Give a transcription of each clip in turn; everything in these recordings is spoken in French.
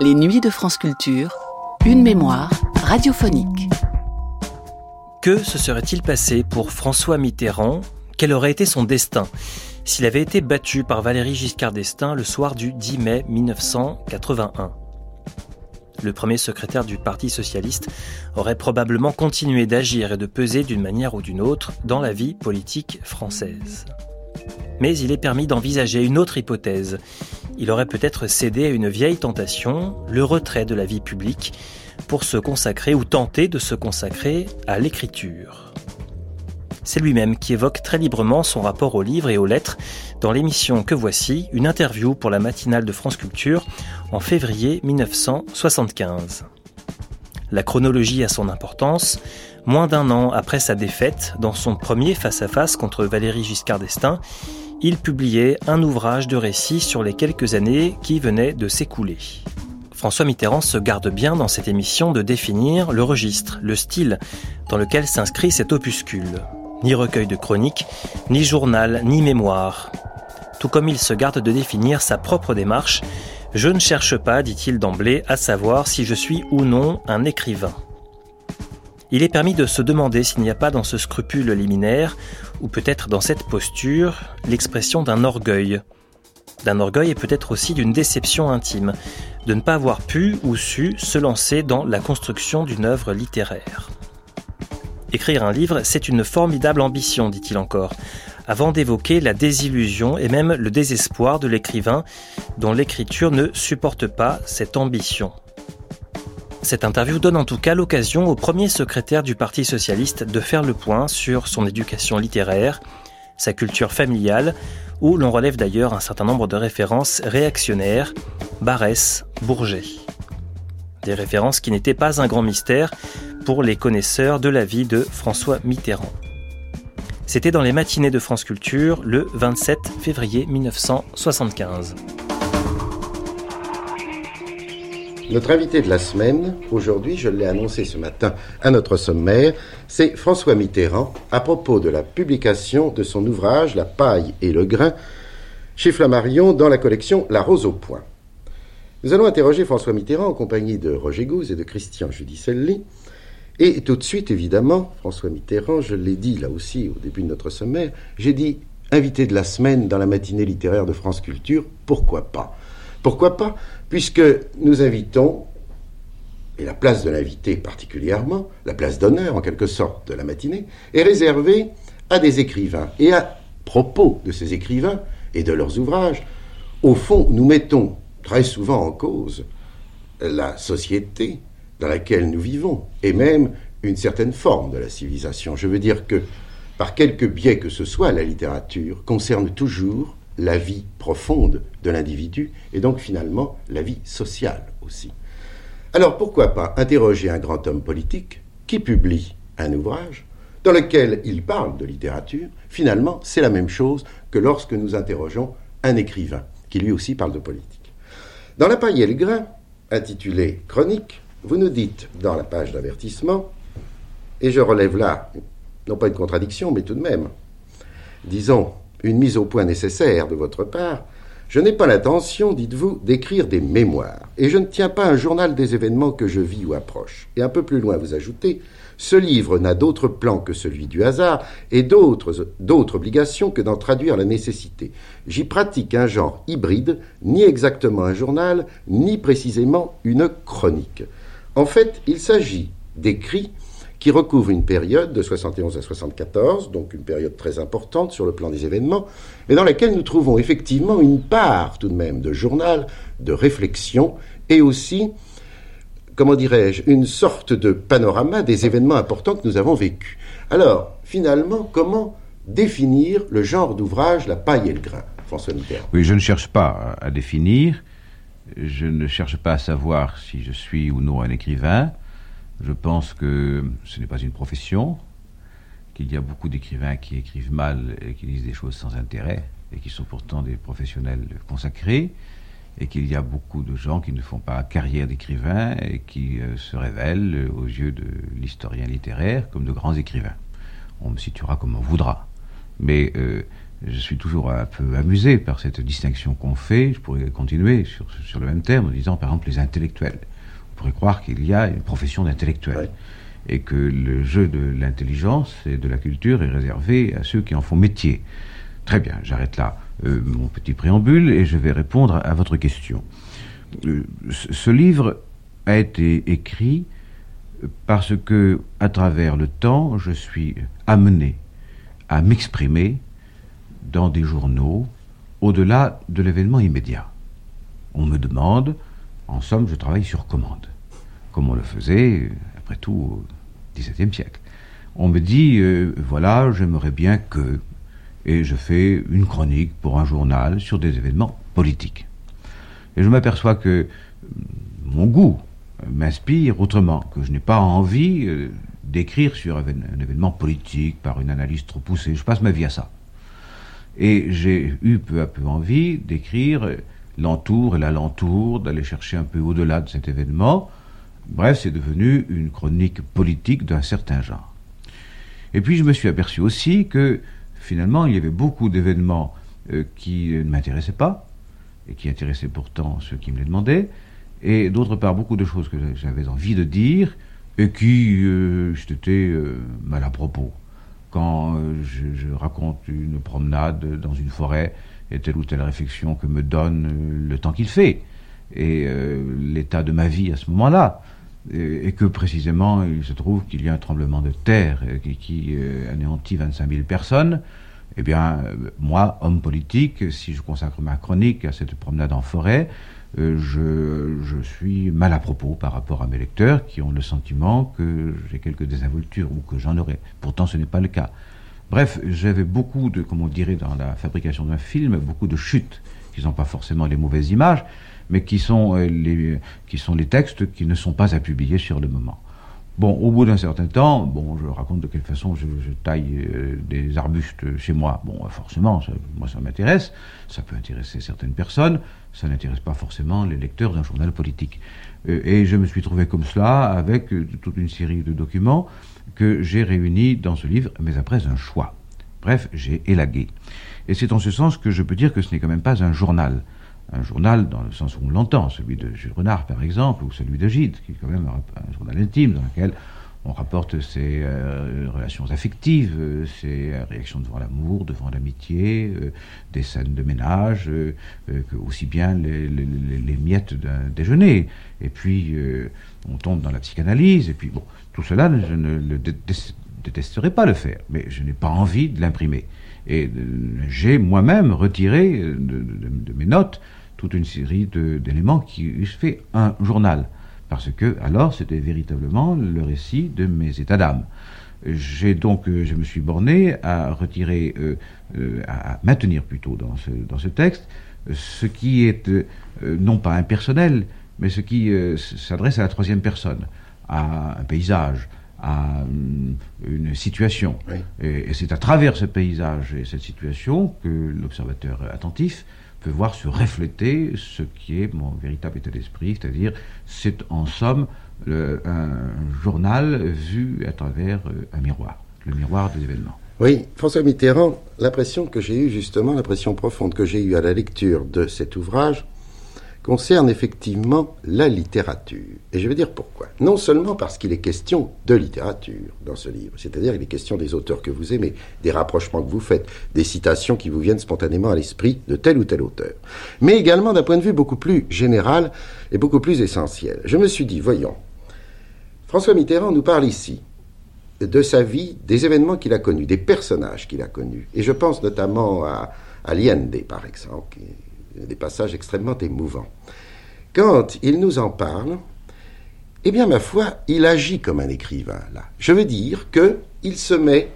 Les nuits de France Culture, une mémoire radiophonique. Que se serait-il passé pour François Mitterrand? Quel aurait été son destin? S'il avait été battu par Valéry Giscard d'Estaing le soir du 10 mai 1981 le premier secrétaire du Parti socialiste aurait probablement continué d'agir et de peser d'une manière ou d'une autre dans la vie politique française. Mais il est permis d'envisager une autre hypothèse. Il aurait peut-être cédé à une vieille tentation, le retrait de la vie publique, pour se consacrer ou tenter de se consacrer à l'écriture. C'est lui-même qui évoque très librement son rapport aux livres et aux lettres dans l'émission Que voici, une interview pour la matinale de France Culture en février 1975. La chronologie a son importance. Moins d'un an après sa défaite, dans son premier face-à-face contre Valéry Giscard d'Estaing, il publiait un ouvrage de récit sur les quelques années qui venaient de s'écouler. François Mitterrand se garde bien dans cette émission de définir le registre, le style dans lequel s'inscrit cet opuscule. Ni recueil de chroniques, ni journal, ni mémoire. Tout comme il se garde de définir sa propre démarche, je ne cherche pas, dit-il d'emblée, à savoir si je suis ou non un écrivain. Il est permis de se demander s'il n'y a pas dans ce scrupule liminaire, ou peut-être dans cette posture, l'expression d'un orgueil, d'un orgueil et peut-être aussi d'une déception intime, de ne pas avoir pu ou su se lancer dans la construction d'une œuvre littéraire. Écrire un livre, c'est une formidable ambition, dit-il encore, avant d'évoquer la désillusion et même le désespoir de l'écrivain dont l'écriture ne supporte pas cette ambition. Cette interview donne en tout cas l'occasion au premier secrétaire du Parti socialiste de faire le point sur son éducation littéraire, sa culture familiale, où l'on relève d'ailleurs un certain nombre de références réactionnaires, Barès, Bourget. Des références qui n'étaient pas un grand mystère pour les connaisseurs de la vie de François Mitterrand. C'était dans les matinées de France Culture le 27 février 1975. Notre invité de la semaine, aujourd'hui, je l'ai annoncé ce matin à notre sommaire, c'est François Mitterrand à propos de la publication de son ouvrage La paille et le grain chez Flammarion dans la collection La Rose au Point. Nous allons interroger François Mitterrand en compagnie de Roger Gouze et de Christian Judicelli. Et tout de suite, évidemment, François Mitterrand, je l'ai dit là aussi au début de notre sommaire, j'ai dit invité de la semaine dans la matinée littéraire de France Culture, pourquoi pas? Pourquoi pas puisque nous invitons, et la place de l'invité particulièrement, la place d'honneur en quelque sorte de la matinée, est réservée à des écrivains. Et à propos de ces écrivains et de leurs ouvrages, au fond, nous mettons très souvent en cause la société dans laquelle nous vivons, et même une certaine forme de la civilisation. Je veux dire que, par quelque biais que ce soit, la littérature concerne toujours la vie profonde de l'individu et donc finalement la vie sociale aussi. Alors pourquoi pas interroger un grand homme politique qui publie un ouvrage dans lequel il parle de littérature Finalement, c'est la même chose que lorsque nous interrogeons un écrivain qui lui aussi parle de politique. Dans La paille et le grain, intitulé Chronique, vous nous dites dans la page d'avertissement, et je relève là, non pas une contradiction, mais tout de même, disons, une mise au point nécessaire de votre part, je n'ai pas l'intention, dites-vous, d'écrire des mémoires, et je ne tiens pas un journal des événements que je vis ou approche. Et un peu plus loin, vous ajoutez, ce livre n'a d'autre plan que celui du hasard, et d'autres, obligations que d'en traduire la nécessité. J'y pratique un genre hybride, ni exactement un journal, ni précisément une chronique. En fait, il s'agit d'écrits qui recouvre une période de 71 à 74, donc une période très importante sur le plan des événements, mais dans laquelle nous trouvons effectivement une part tout de même de journal, de réflexion, et aussi, comment dirais-je, une sorte de panorama des événements importants que nous avons vécus. Alors, finalement, comment définir le genre d'ouvrage La paille et le grain François Mitterrand? Oui, je ne cherche pas à définir, je ne cherche pas à savoir si je suis ou non un écrivain, je pense que ce n'est pas une profession, qu'il y a beaucoup d'écrivains qui écrivent mal et qui disent des choses sans intérêt, et qui sont pourtant des professionnels consacrés, et qu'il y a beaucoup de gens qui ne font pas carrière d'écrivain et qui euh, se révèlent aux yeux de l'historien littéraire comme de grands écrivains. On me situera comme on voudra. Mais euh, Je suis toujours un peu amusé par cette distinction qu'on fait. Je pourrais continuer sur, sur le même terme en disant, par exemple, les intellectuels. Pourrait croire qu'il y a une profession d'intellectuel. Et que le jeu de l'intelligence et de la culture est réservé à ceux qui en font métier. Très bien, j'arrête là euh, mon petit préambule et je vais répondre à votre question. Euh, ce livre a été écrit parce que, à travers le temps, je suis amené à m'exprimer dans des journaux au-delà de l'événement immédiat. On me demande, en somme, je travaille sur commande, comme on le faisait, après tout, au XVIIe siècle. On me dit, euh, voilà, j'aimerais bien que, et je fais une chronique pour un journal sur des événements politiques. Et je m'aperçois que mon goût m'inspire autrement, que je n'ai pas envie euh, d'écrire sur un, événement politique par une analyse trop poussée. Je passe ma vie à ça. Et j'ai eu peu à peu envie d'écrire l'entour et l'alentour, d'aller chercher un peu au-delà de cet événement. Bref, c'est devenu une chronique politique d'un certain genre. Et puis je me suis aperçu aussi que finalement il y avait beaucoup d'événements euh, qui ne m'intéressaient pas, et qui intéressaient pourtant ceux qui me les demandaient, et d'autre part beaucoup de choses que j'avais envie de dire et qui euh, euh mal à propos. Quand euh, je, raconte une promenade dans une forêt et telle ou telle réflexion que me donne euh, le temps qu'il fait et l'état de ma vie à ce moment-là. Et, que précisément il se trouve qu'il y a un tremblement de terre qui, qui anéantit 25 000 personnes, eh bien, moi, homme politique, si je consacre ma chronique à cette promenade en forêt, euh, je, suis mal à propos par rapport à mes lecteurs qui ont le sentiment que j'ai quelques désinvoltures ou que j'en aurais. Pourtant, ce n'est pas le cas. Bref, j'avais beaucoup de, comme on dirait dans la fabrication d'un film, beaucoup de chutes, qui ne sont pas forcément les mauvaises images, mais qui sont, euh, les, qui sont les textes qui ne sont pas à publier sur le moment. Bon, au bout d'un certain temps, bon, je raconte de quelle façon je, taille euh, des arbustes chez moi. Bon, forcément, moi ça m'intéresse, ça peut intéresser certaines personnes, ça n'intéresse pas forcément les lecteurs d'un journal politique. Euh, et je me suis trouvé comme cela avec euh, toute une série de documents que j'ai réunis dans ce livre, mais après un choix. Bref, j'ai élagué. Et c'est en ce sens que je peux dire que ce n'est quand même pas un journal un journal dans le sens où on l'entend, celui de Jules Renard par exemple, ou celui de Gide, qui est quand même un, journal intime dans lequel on rapporte ses euh, relations affectives, euh, ses réactions devant l'amour, devant l'amitié, euh, des scènes de ménage, aussi bien les, miettes d'un déjeuner. Et puis on tombe dans la psychanalyse, et puis bon, tout cela, je ne le détesterai pas le faire, mais je n'ai pas envie de l'imprimer. Et j'ai moi-même retiré de mes notes toute une série d'éléments qui eussent fait un journal. Parce que, alors, c'était véritablement le récit de mes états d'âme. J'ai donc, euh, je me suis borné à retirer, euh, euh, à maintenir plutôt dans ce texte, ce qui est non pas impersonnel, mais ce qui s'adresse à la troisième personne, à un paysage, à une situation. et c'est à travers ce paysage et cette situation que l'observateur attentif peut voir se refléter ce qui est mon véritable état d'esprit, c'est-à-dire c'est en somme un journal vu à travers euh, un miroir, le miroir des événements. Oui, François Mitterrand, l'impression que j'ai eue justement, l'impression profonde que j'ai eue à la lecture de cet ouvrage, concerne effectivement la littérature. Et je vais dire pourquoi. Non seulement parce qu'il est question de littérature dans ce livre, c'est-à-dire il est question des auteurs que vous aimez, des rapprochements que vous faites, des citations qui vous viennent spontanément à l'esprit de tel ou tel auteur, mais également d'un point de vue beaucoup plus général et beaucoup plus essentiel. Je me suis dit, voyons, François Mitterrand nous parle ici de sa vie, des événements qu'il a connus, des personnages qu'il a connus. Et je pense notamment à, à par exemple, qui des passages extrêmement émouvants. Quand il nous en parle, eh bien, ma foi, il agit comme un écrivain, là. Je veux dire qu'il se met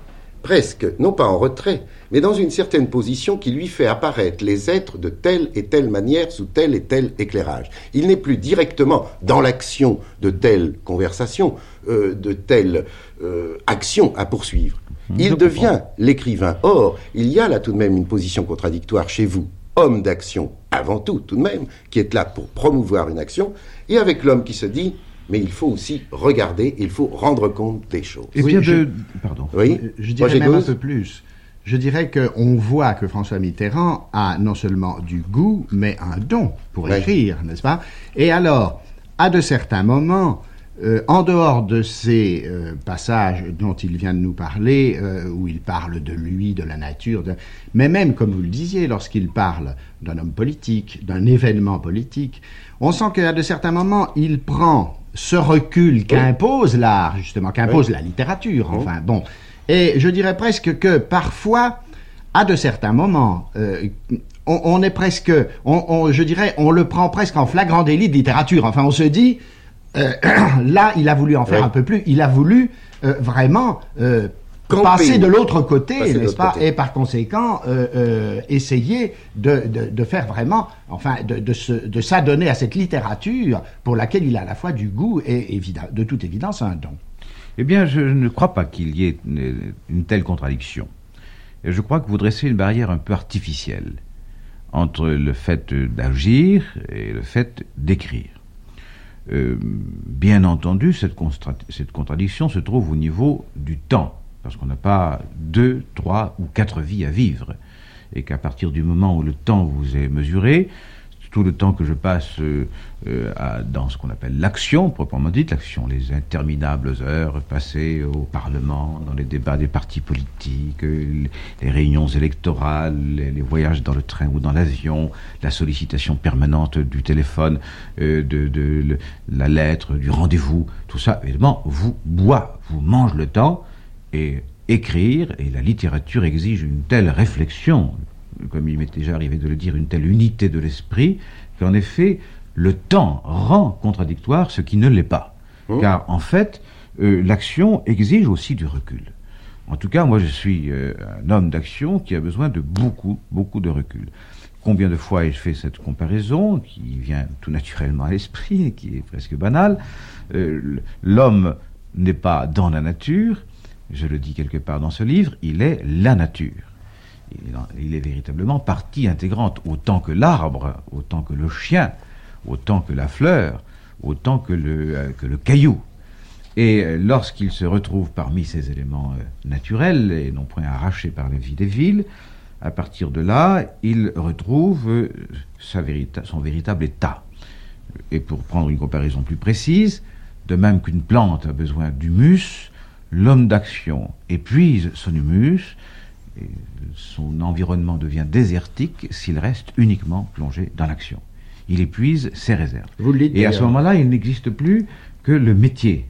presque, non pas en retrait, mais dans une certaine position qui lui fait apparaître les êtres de telle et telle manière sous tel et tel éclairage. Il n'est plus directement dans l'action de telle conversation, euh, de telle euh, action à poursuivre. Il devient l'écrivain. Or, il y a là tout de même une position contradictoire chez vous homme d'action avant tout, tout de même, qui est là pour promouvoir une action, et avec l'homme qui se dit, mais il faut aussi regarder, il faut rendre compte des choses. Et bien de... Pardon. Oui. Je dirais même un peu plus. je dirais qu'on voit que François Mitterrand a non seulement du goût, mais un don pour écrire, n'est-ce pas? Et alors, à de certains moments, euh, en dehors de ces euh, passages dont il vient de nous parler, euh, où il parle de lui, de la nature, mais même, comme vous le disiez, lorsqu'il parle d'un homme politique, d'un événement politique, on sent qu'à de certains moments, il prend ce recul qu'impose l'art, justement, qu'impose la littérature, enfin, bon. Et je dirais presque que parfois, à de certains moments, on, est presque, on, je dirais, on le prend presque en flagrant délit de littérature. Enfin, on se dit, euh, là, il a voulu en faire un peu plus. Il a voulu euh, vraiment passer de l'autre côté, n'est-ce pas? Et par conséquent, essayer de, faire vraiment, enfin, de, de s'adonner à cette littérature pour laquelle il a à la fois du goût et de toute évidence un don. Eh bien, je ne crois pas qu'il y ait une, telle contradiction. Je crois que vous dressez une barrière un peu artificielle entre le fait d'agir et le fait d'écrire. Euh, bien entendu, cette, cette, contradiction se trouve au niveau du temps, parce qu'on n'a pas deux, trois ou quatre vies à vivre, et qu'à partir du moment où le temps vous est mesuré, tout le temps que je passe euh, euh, dans ce qu'on appelle l'action, proprement dite, l'action, les interminables heures passées au Parlement, dans les débats des partis politiques, euh, les réunions électorales, les, voyages dans le train ou dans l'avion, la sollicitation permanente du téléphone, de, la lettre, du rendez-vous, tout ça, évidemment, vous boit, vous mange le temps, et écrire, et la littérature exige une telle réflexion, comme il m'est déjà arrivé de le dire, une telle unité de l'esprit, qu'en effet, le temps rend contradictoire ce qui ne l'est pas. Oh. Car en fait, euh, l'action exige aussi du recul. En tout cas, moi je suis euh, un homme d'action qui a besoin de beaucoup, beaucoup de recul. Combien de fois ai-je fait cette comparaison qui vient tout naturellement à l'esprit et qui est presque banale? Euh, L'homme n'est pas dans la nature, je le dis quelque part dans ce livre, il est la nature il est véritablement partie intégrante, autant que l'arbre, autant que le chien, autant que la fleur, autant que le, euh, caillou. Et euh, lorsqu'il se retrouve parmi ces éléments euh, naturels, et non point arrachés par la vie des villes, à partir de là, il retrouve son véritable état. Et pour prendre une comparaison plus précise, de même qu'une plante a besoin d'humus, l'homme d'action épuise son humus, son environnement devient désertique s'il reste uniquement plongé dans l'action. Il épuise ses réserves. et à ce moment-là, il n'existe plus que le métier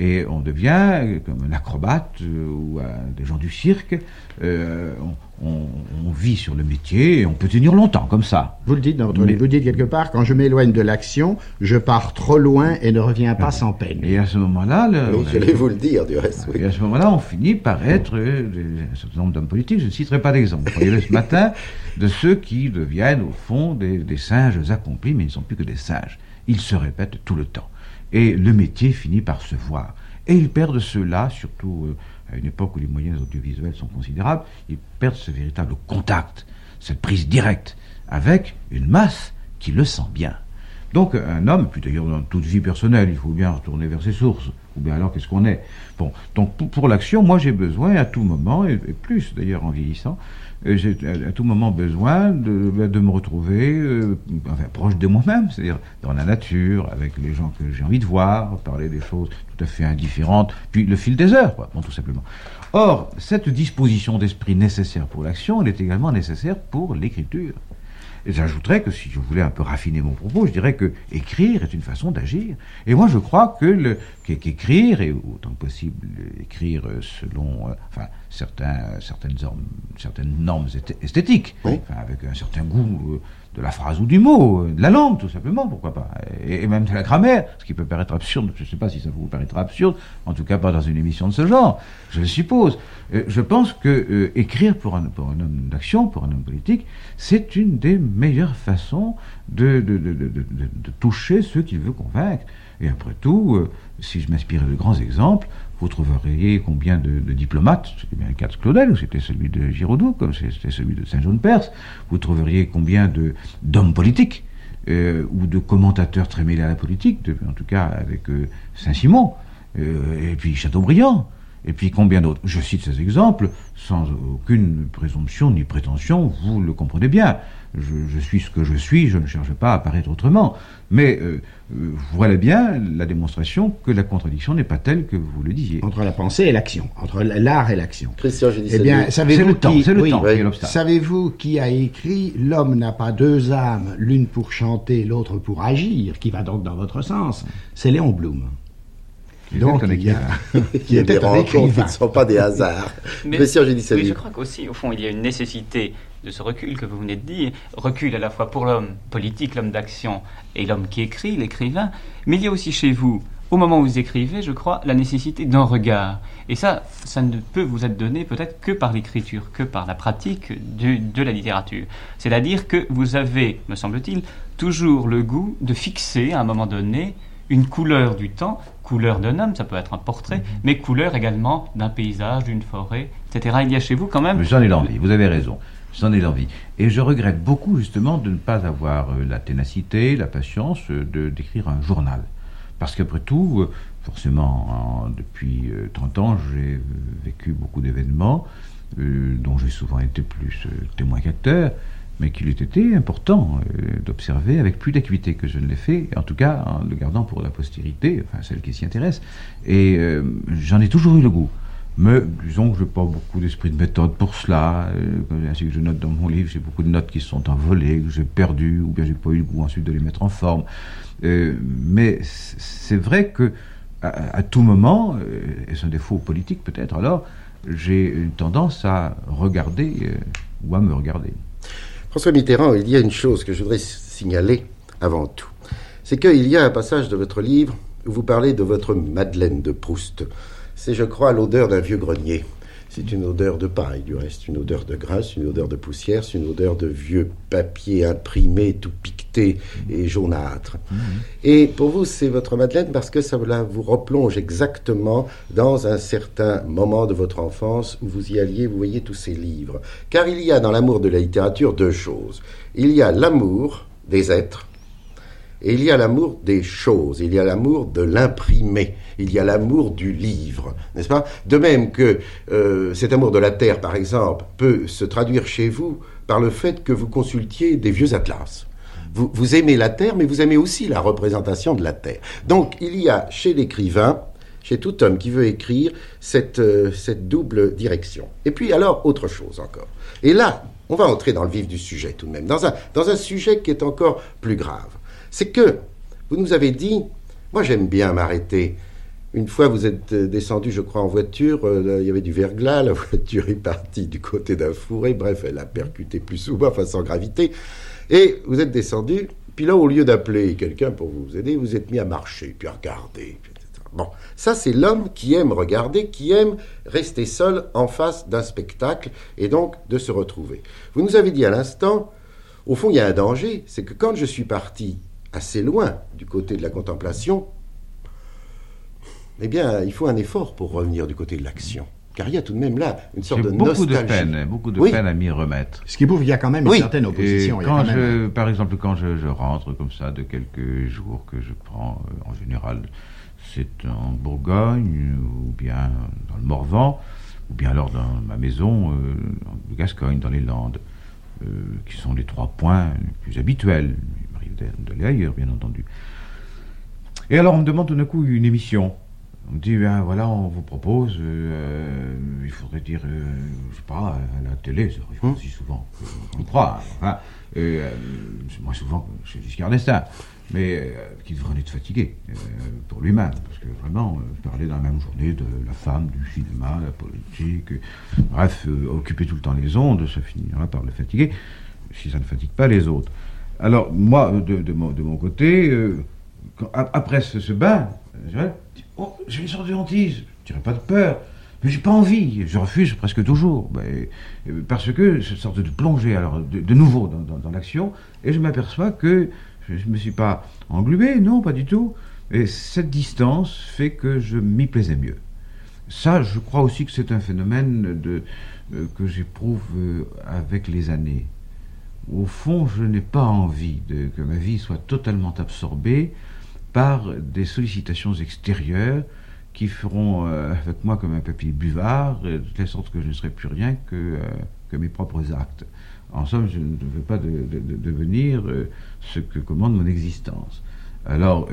et on devient comme un acrobate euh, ou des gens du cirque. Euh, on, vit sur le métier et on peut tenir longtemps comme ça. Vous le dites dans votre livre, vous dites quelque part, quand je m'éloigne de l'action, je pars trop loin et ne reviens pas sans peine. Et à ce moment-là... je vous le dire du reste. Et à ce moment-là, on finit par être euh, un certain nombre d'hommes politiques, je ne citerai pas d'exemple. Vous voyez ce matin, de ceux qui deviennent au fond des, des singes accomplis, mais ils ne sont plus que des singes. Ils se répètent tout le temps et le métier finit par se voir. Et ils perdent cela, surtout euh, à une époque où les moyens audiovisuels sont considérables, ils perdent ce véritable contact, cette prise directe avec une masse qui le sent bien. Donc un homme, puis d'ailleurs dans toute vie personnelle, il faut bien retourner vers ses sources, ou bien alors qu'est-ce qu'on est? Bon, donc pour, l'action, moi j'ai besoin à tout moment, et plus d'ailleurs en vieillissant, j'ai à tout moment besoin de, ben, me retrouver euh, proche de moi-même, c'est-à-dire dans la nature, avec les gens que j'ai envie de voir, parler des choses tout à fait indifférentes, puis le fil des heures, tout simplement. Or, cette disposition d'esprit nécessaire pour l'action, elle est également nécessaire pour l'écriture. Et j'ajouterais que si je voulais un peu raffiner mon propos, je dirais que écrire est une façon d'agir. Et moi, je crois que le, qu'écrire, et autant que possible écrire selon euh, enfin, certains, certaines, normes, certaines normes esthétiques, avec un certain goût euh, de la phrase ou du mot, euh, de la langue tout simplement, pourquoi pas, et, même de la grammaire, ce qui peut paraître absurde, je ne sais pas si ça vous paraîtra absurde, en tout cas pas dans une émission de ce genre, je le suppose. Euh, je pense que écrire pour un, homme d'action, pour un homme politique, c'est une des meilleures façons de toucher ceux qu'il veut convaincre. Et après tout, si je m'inspire de grands exemples, vous trouveriez combien de, diplomates, c'était bien le cas de Claudel, ou c'était celui de Giraudoux, comme c'était celui de Saint-Jean-de-Perse, vous trouveriez combien d'hommes politiques, euh, ou de commentateurs très mêlés à la politique, en tout cas avec euh, Saint-Simon, euh, et puis Chateaubriand, Et puis combien d'autres? Je cite ces exemples sans aucune présomption ni prétention, vous le comprenez bien. Je, suis ce que je suis, je ne cherche pas à paraître autrement. Mais euh, euh, voilà bien la démonstration que la contradiction n'est pas telle que vous le disiez. Entre la pensée et l'action, entre l'art et l'action. Christian, j'ai dit Eh bien, savez-vous qui, c'est le temps, savez-vous qui a écrit L'homme n'a pas deux âmes, l'une pour chanter, l'autre pour agir, qui va donc dans votre sens? C'est Léon Blum. Donc, il y a, qui était des rencontres qui ne sont pas des hasards. Mais, dit ça. Oui, je crois qu'aussi, au fond, il y a une nécessité de ce recul que vous venez de dire, recul à la fois pour l'homme politique, l'homme d'action et l'homme qui écrit, l'écrivain, mais il y a aussi chez vous, au moment où vous écrivez, je crois, la nécessité d'un regard. Et ça, ça ne peut vous être donné peut-être que par l'écriture, que par la pratique de la littérature. C'est-à-dire que vous avez, me semble-t-il, toujours le goût de fixer à un moment donné une couleur du temps, couleur d'un homme, ça peut être un portrait, mhm. mais couleur également d'un paysage, d'une forêt, etc. Il y a chez vous quand même... J'en ai l'envie, vous avez raison. J'en ai l'envie. Et je regrette beaucoup justement de ne pas avoir euh, la ténacité, la patience euh, de d'écrire un journal. Parce qu'après tout, euh, forcément, depuis 30 ans, j'ai vécu beaucoup d'événements dont j'ai souvent été plus témoin qu'acteur, mais qu'il eût été important d'observer avec plus d'acuité que je ne l'ai fait, en tout cas en le gardant pour la postérité, enfin celle qui s'y intéresse. Et j'en ai toujours eu le goût. Mais disons que je n'ai pas beaucoup d'esprit de méthode pour cela. Euh, ainsi que je note dans mon livre, j'ai beaucoup de notes qui sont envolées, que j'ai perdues, ou bien j'ai pas eu le goût ensuite de les mettre en forme. Euh, mais c'est vrai que à, tout moment, euh, et c'est un défaut politique peut-être, alors j'ai une tendance à regarder ou à me regarder. François Mitterrand, il y a une chose que je voudrais signaler avant tout. C'est qu'il y a un passage de votre livre où vous parlez de votre Madeleine de Proust c'est, je crois, l'odeur d'un vieux grenier. C'est une odeur de paille, du reste, une odeur de graisse, une odeur de poussière, c'est une odeur de vieux papier imprimé, tout et jaunâtre. Et pour vous, c'est votre Madeleine parce que ça vous replonge exactement dans un certain moment de votre enfance où vous y alliez, vous voyez tous ces livres. Car il y a dans l'amour de la littérature deux choses. Il y a l'amour des êtres, et il y a l'amour des choses, il y a l'amour de l'imprimé, il y a l'amour du livre, n'est-ce pas? De même que euh, cet amour de la terre, par exemple, peut se traduire chez vous par le fait que vous consultiez des vieux atlas. Vous, aimez la terre, mais vous aimez aussi la représentation de la terre. Donc il y a chez l'écrivain, chez tout homme qui veut écrire, cette, euh, double direction. Et puis alors, autre chose encore. Et là, on va entrer dans le vif du sujet tout de même, dans un, sujet qui est encore plus grave c'est que vous nous avez dit, moi j'aime bien m'arrêter. Une fois, vous êtes euh, descendu, je crois, en voiture, euh, il y avait du verglas, la voiture est partie du côté d'un fourré, bref, elle a percuté plus souvent, enfin sans gravité, et vous êtes descendu, puis là, au lieu d'appeler quelqu'un pour vous aider, vous êtes mis à marcher, puis à regarder. Bon, ça c'est l'homme qui aime regarder, qui aime rester seul en face d'un spectacle, et donc de se retrouver. Vous nous avez dit à l'instant, au fond, il y a un danger, c'est que quand je suis parti assez loin du côté de la contemplation, eh bien, il faut un effort pour revenir du côté de l'action. Car il y a tout de même là une sorte de beaucoup nostalgie. de peine, beaucoup de peine à m'y remettre. Ce qui prouve qu'il y a quand même une certaine opposition. quand je, par exemple, quand je, rentre comme ça de quelques jours que je prends, euh, en général, c'est en Bourgogne ou bien dans le Morvan, ou bien alors dans ma maison, euh, en Gascogne, dans les Landes, euh, qui sont les trois points les plus habituels d'aller ailleurs, bien entendu. Et alors on me demande tout d'un coup une émission. On dit, ben voilà, on vous propose, euh, il faudrait dire, euh, je sais pas, à la télé, ça arrive hum. aussi souvent, on croit. Hein, euh, moi souvent, chez Giscard d'Estaing, mais qui devrait en être fatigué pour lui-même, parce que vraiment, parler dans la même journée de la femme, du cinéma, la politique, bref, occuper tout le temps les ondes, ça finira par le fatiguer, si ça ne fatigue pas les autres. Alors, moi, de, mon, côté, euh, après ce, bain, je, oh, une sorte de hantise, je dirais pas de peur, mais j'ai pas envie, je refuse presque toujours, ben, euh, parce que cette sorte de plongée, de, nouveau dans, l'action, et je m'aperçois que je ne me suis pas englué, non, pas du tout, et cette distance fait que je m'y plaisais mieux. Ça, je crois aussi que c'est un phénomène euh, que j'éprouve avec les années. Au fond, je n'ai pas envie que ma vie soit totalement absorbée par des sollicitations extérieures qui feront euh, avec moi comme un papier buvard, de telle sorte que je ne serai plus rien que, euh, que mes propres actes. En somme, je ne veux pas devenir ce que commande mon existence. Alors,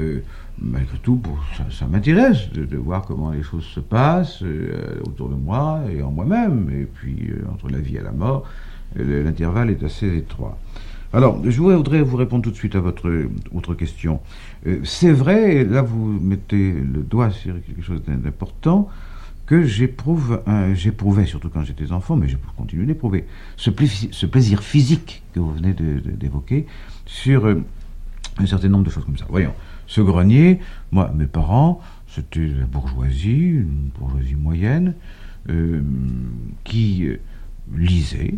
malgré tout, ça, m'intéresse de, voir comment les choses se passent autour de moi et en moi-même, et puis entre la vie et la mort, l'intervalle est assez étroit. Alors, je voudrais vous répondre tout de suite à votre autre question. Euh, c'est vrai, là vous mettez le doigt sur quelque chose d'important, que j'éprouve, j'éprouvais surtout quand j'étais enfant, mais je continue d'éprouver, ce, ce, plaisir physique que vous venez d'évoquer sur euh, un certain nombre de choses comme ça. Voyons, ce grenier, moi, mes parents, c'était la bourgeoisie, une bourgeoisie moyenne, euh, qui lisait,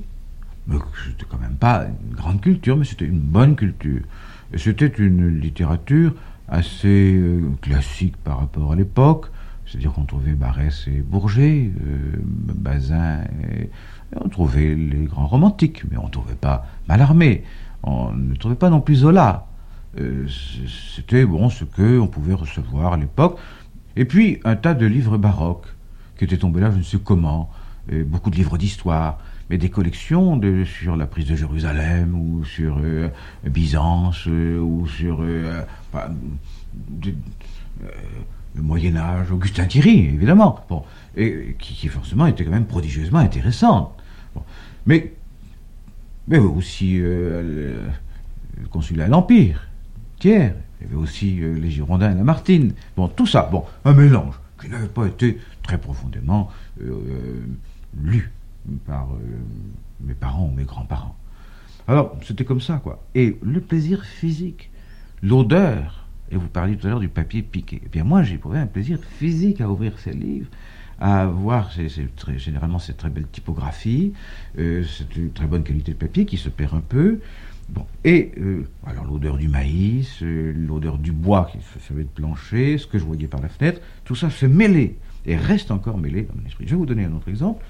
c'était quand même pas une grande culture, mais c'était une bonne culture. C'était une littérature assez euh, classique par rapport à l'époque, c'est-à-dire qu'on trouvait Barès et Bourget, euh, Bazin, et, on trouvait les grands romantiques, mais on ne trouvait pas Mallarmé, on ne trouvait pas non plus Zola. Euh, c'était bon ce que on pouvait recevoir à l'époque. Et puis un tas de livres baroques qui étaient tombés là, je ne sais comment, beaucoup de livres d'histoire mais des collections de, sur la prise de Jérusalem ou sur euh, Byzance euh, ou sur euh, le Moyen Âge, Augustin Thierry, évidemment, bon, et qui, forcément était quand même prodigieusement intéressante. Mais, mais aussi le, consulat à l'Empire, Thiers, il y avait aussi les Girondins et Lamartine. Bon, tout ça, bon, un mélange qui n'avait pas été très profondément lu par euh, mes parents ou mes grands-parents. Alors, c'était comme ça, quoi. Et le plaisir physique, l'odeur, et vous parliez tout à l'heure du papier piqué. Eh bien, moi, j'ai éprouvé un plaisir physique à ouvrir ces livres, à voir généralement cette très belle typographie, euh, cette très bonne qualité de papier qui se perd un peu. Bon, et euh, alors l'odeur du maïs, l'odeur du bois qui se servait de plancher, ce que je voyais par la fenêtre, tout ça se mêlait et reste encore mêlé dans mon esprit. Je vais vous donner un autre exemple.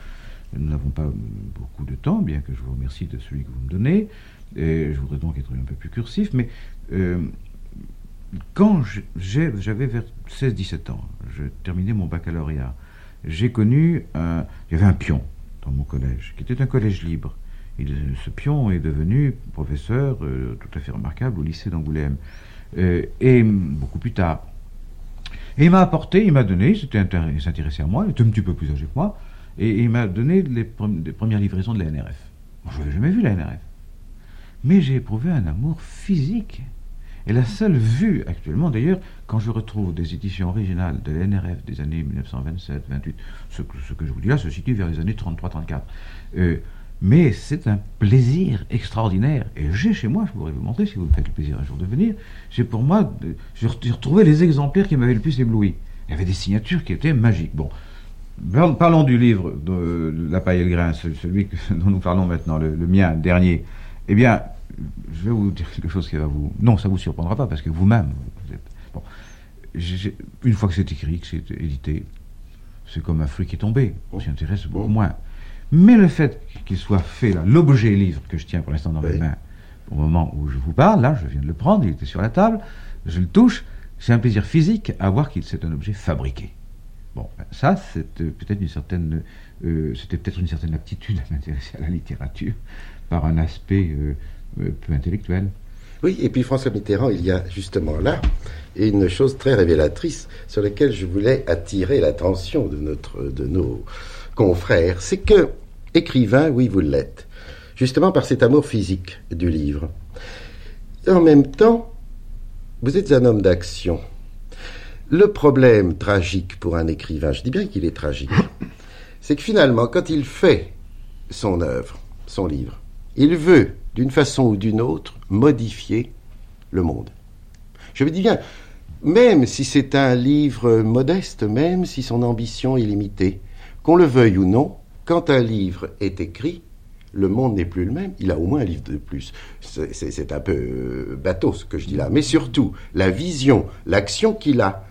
Nous n'avons pas beaucoup de temps, bien que je vous remercie de celui que vous me donnez. Et je voudrais donc être un peu plus cursif, mais euh, quand j'avais vers 16-17 ans, je terminais mon baccalauréat, j'ai connu un, il y avait un pion dans mon collège, qui était un collège libre. Ce pion est devenu professeur euh, tout à fait remarquable au lycée d'Angoulême, euh, et beaucoup plus tard. Et il m'a apporté, il m'a donné, il s'intéressait à moi, il était un petit peu plus âgé que moi, et, il m'a donné les, premières livraisons de la NRF. Je n'avais jamais vu la NRF. Mais j'ai éprouvé un amour physique. Et la seule vue actuellement, d'ailleurs, quand je retrouve des éditions originales de la NRF des années 1927-28, ce, que je vous dis là se situe vers les années 33-34. Euh, mais c'est un plaisir extraordinaire. Et j'ai chez moi, je pourrais vous montrer si vous me faites le plaisir un jour de venir, j'ai pour moi, j'ai retrouvé les exemplaires qui m'avaient le plus ébloui. Il y avait des signatures qui étaient magiques. Bon, Parlons du livre de, La paille et le grain, celui dont nous parlons maintenant, le, mien, le dernier. Eh bien, je vais vous dire quelque chose qui va vous. Non, ça ne vous surprendra pas, parce que vous-même, bon, une fois que c'est écrit, que c'est édité, c'est comme un fruit qui est tombé. On s'y intéresse beaucoup moins. Mais le fait qu'il soit fait là, l'objet livre que je tiens pour l'instant dans mes mains, au moment où je vous parle, là, je viens de le prendre, il était sur la table, je le touche, c'est un plaisir physique à voir qu'il c'est un objet fabriqué. Ben, ça, euh, euh, c'était peut-être une certaine aptitude à m'intéresser à la littérature par un aspect euh, peu intellectuel. Oui, et puis François Mitterrand, il y a justement là une chose très révélatrice sur laquelle je voulais attirer l'attention de, notre, de nos confrères. C'est que, écrivain, oui, vous l'êtes, justement par cet amour physique du livre. En même temps, vous êtes un homme d'action. Le problème tragique pour un écrivain, je dis bien qu'il est tragique, c'est que finalement, quand il fait son œuvre, son livre, il veut, d'une façon ou d'une autre, modifier le monde. Je me dis bien, même si c'est un livre modeste, même si son ambition est limitée, qu'on le veuille ou non, quand un livre est écrit, le monde n'est plus le même, il a au moins un livre de plus. C'est un peu bateau ce que je dis là, mais surtout la vision, l'action qu'il a,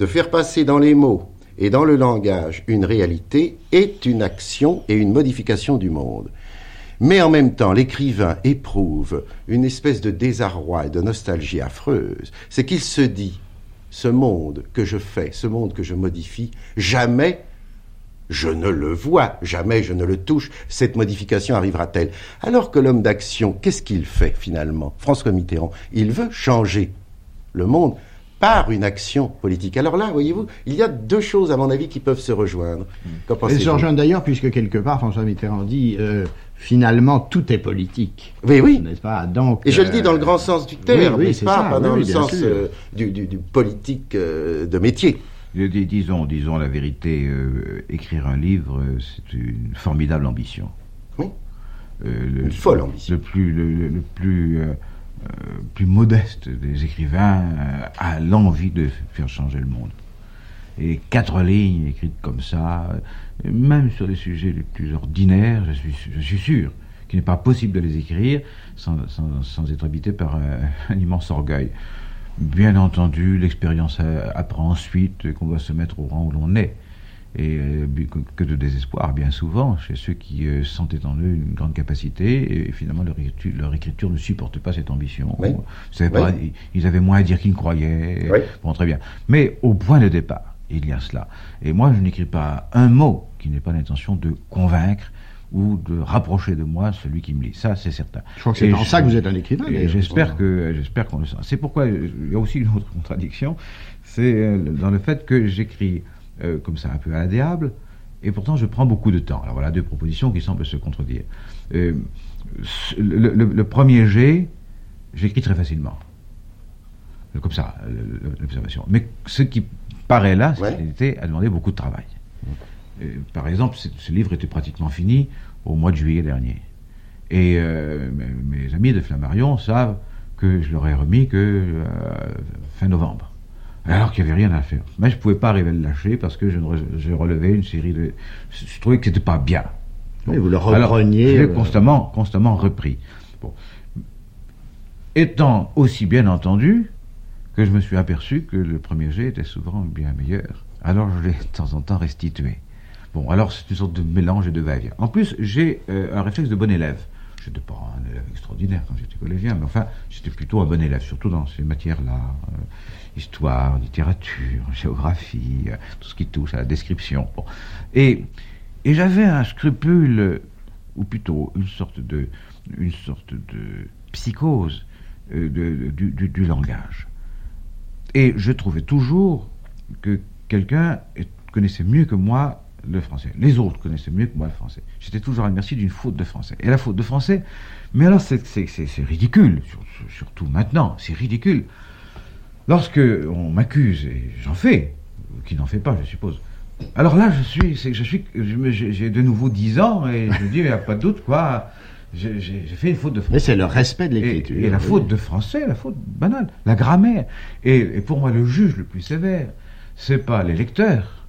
de faire passer dans les mots et dans le langage une réalité est une action et une modification du monde. Mais en même temps, l'écrivain éprouve une espèce de désarroi et de nostalgie affreuse. C'est qu'il se dit, ce monde que je fais, ce monde que je modifie, jamais je ne le vois, jamais je ne le touche, cette modification arrivera-t-elle? Alors que l'homme d'action, qu'est-ce qu'il fait finalement? François Mitterrand, il veut changer le monde par une action politique. Alors là, voyez-vous, il y a deux choses, à mon avis, qui peuvent se rejoindre. Elles se rejoignent d'ailleurs, puisque quelque part, François Mitterrand dit euh, finalement, tout est politique. Oui, oui. N'est-ce pas? Donc, Et je le dis dans le grand sens du terme, oui, n'est-ce pas? ça, Pas dans oui, le sens euh, du, du- du politique euh, de métier. Dis- Disons, disons la vérité, euh, écrire un livre, euh, c'est une formidable ambition. Oui. Euh, le, Une folle ambition. Le plus, le, plus, euh, euh, plus modeste des écrivains euh, a l'envie de faire changer le monde. Et quatre lignes écrites comme ça, euh, même sur les sujets les plus ordinaires, je suis, sûr qu'il n'est pas possible de les écrire sans, être habité par un, un immense orgueil. Bien entendu, l'expérience euh, apprend ensuite qu'on doit se mettre au rang où l'on est. Et euh, que- de désespoir, bien souvent, chez ceux qui euh, sentaient en eux une grande capacité, et finalement leur écriture, leur écriture ne supporte pas cette ambition. Oui. Vous savez pas, Oui. ils- avaient moins à dire qu'ils ne croyaient. Oui. Bon, très bien. Mais au point de départ, il y a cela. Et moi, je n'écris pas un mot qui n'ait pas l'intention de convaincre ou de rapprocher de moi celui qui me lit. Ça, c'est certain. je crois que c'est je- ça que vous êtes un écrivain. et. J'espère que j'espère qu'on le sent. C'est pourquoi euh, il y a aussi une autre contradiction, c'est dans le fait que j'écris euh, comme ça un peu à la diable, et pourtant je prends beaucoup de temps. Alors voilà deux propositions qui semblent se contredire. Euh, le, le- le premier jet, j'écris très facilement, Euh, comme ça, le- l'observation. Mais ce qui paraît là, c'est Ouais. qu'il était a demandé beaucoup de travail. Euh, par exemple, ce, livre était pratiquement fini au mois de juillet dernier. Et euh, mes, amis de Flammarion savent que je leur ai remis que euh, fin novembre. Alors qu'il n'y avait rien à faire. Mais je ne pouvais pas arriver à le lâcher parce que je, relevais une série de. Je, trouvais que c'était pas bien. Oui, vous le Alors, repreniez. je l'ai euh, constamment, constamment repris. Bon. Étant aussi bien entendu que je me suis aperçu que le premier jet était souvent bien meilleur. Alors je l'ai de temps en temps restitué. Bon, alors c'est une sorte de mélange et de va-et-vient. En plus, j'ai euh, un réflexe de bon élève. Je n'étais pas un élève extraordinaire quand j'étais collégien, mais enfin, j'étais plutôt un bon élève, surtout dans ces matières-là. euh, histoire, littérature, géographie, euh, tout ce qui touche à la description. Et, et j'avais un scrupule, ou plutôt une sorte de, une sorte de psychose euh, du, du- du langage. Et je trouvais toujours que quelqu'un connaissait mieux que moi le français. Les autres connaissaient mieux que moi le français. J'étais toujours à la merci d'une faute de français. Et la faute de français, mais alors c'est- ridicule, sur- sur- surtout maintenant, c'est ridicule. Lorsque on m'accuse, et j'en fais, qui n'en fait pas, je suppose. Alors là, je suis, c'est que je suis, j'ai de nouveau 10 ans et je me dis, il n'y a pas de doute, quoi. J'ai fait une faute de français. Mais c'est le respect de Et, l'écriture. et la oui. faute de français, la faute banale, la grammaire. Et, et pour moi, le juge le plus sévère, c'est pas les lecteurs.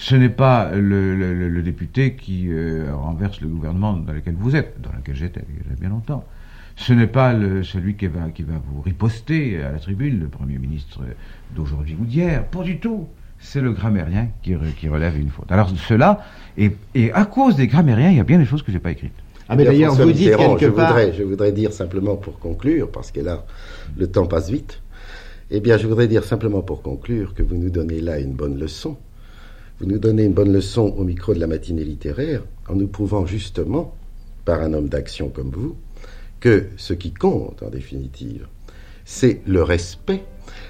Ce n'est pas le, le- le- le député qui euh, renverse le gouvernement dans lequel vous êtes, dans lequel j'étais il y a bien longtemps. Ce n'est pas le- celui qui va, qui va vous riposter à la tribune, le Premier ministre d'aujourd'hui ou d'hier. Pas du tout. C'est le grammairien qui, re- qui relève une faute. Alors cela, et, et à cause des grammairiens, il y a bien des choses que j'ai pas écrites. Ah, mais d'ailleurs, vous dites quelque je part. Voudrais, je voudrais dire simplement pour conclure, parce que là, le temps passe vite. Eh bien, je voudrais dire simplement pour conclure que vous nous donnez là une bonne leçon. Vous nous donnez une bonne leçon au micro de la matinée littéraire en nous prouvant justement, par un homme d'action comme vous, que ce qui compte en définitive, c'est le respect.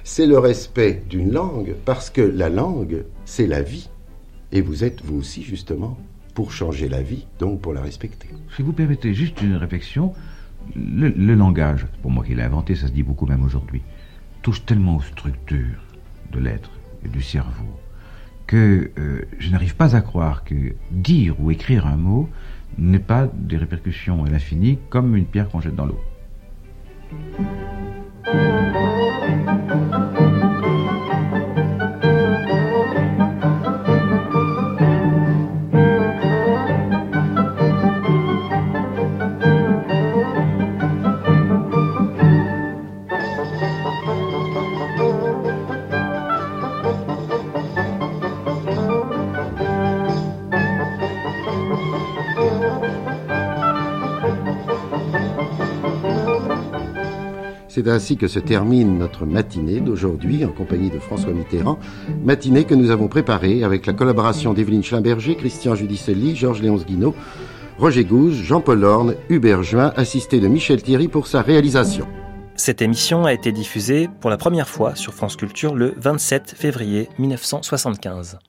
C'est le respect d'une langue, parce que la langue, c'est la vie. Et vous êtes, vous aussi, justement, pour changer la vie, donc pour la respecter. Si vous permettez juste une réflexion, le, langage, pour moi qui l'ai inventé, ça se dit beaucoup même aujourd'hui, touche tellement aux structures de l'être et du cerveau que euh, je n'arrive pas à croire que dire ou écrire un mot n'ait pas des répercussions à l'infini comme une pierre qu'on jette dans l'eau. C'est ainsi que se termine notre matinée d'aujourd'hui en compagnie de François Mitterrand, matinée que nous avons préparée avec la collaboration d'Evelyne Schlimberger, Christian Judicelli, Georges Léonce Guinaud, Roger Gouze, Jean-Paul Orne, Hubert Juin, assisté de Michel Thierry pour sa réalisation. Cette émission a été diffusée pour la première fois sur France Culture le 27 février 1975.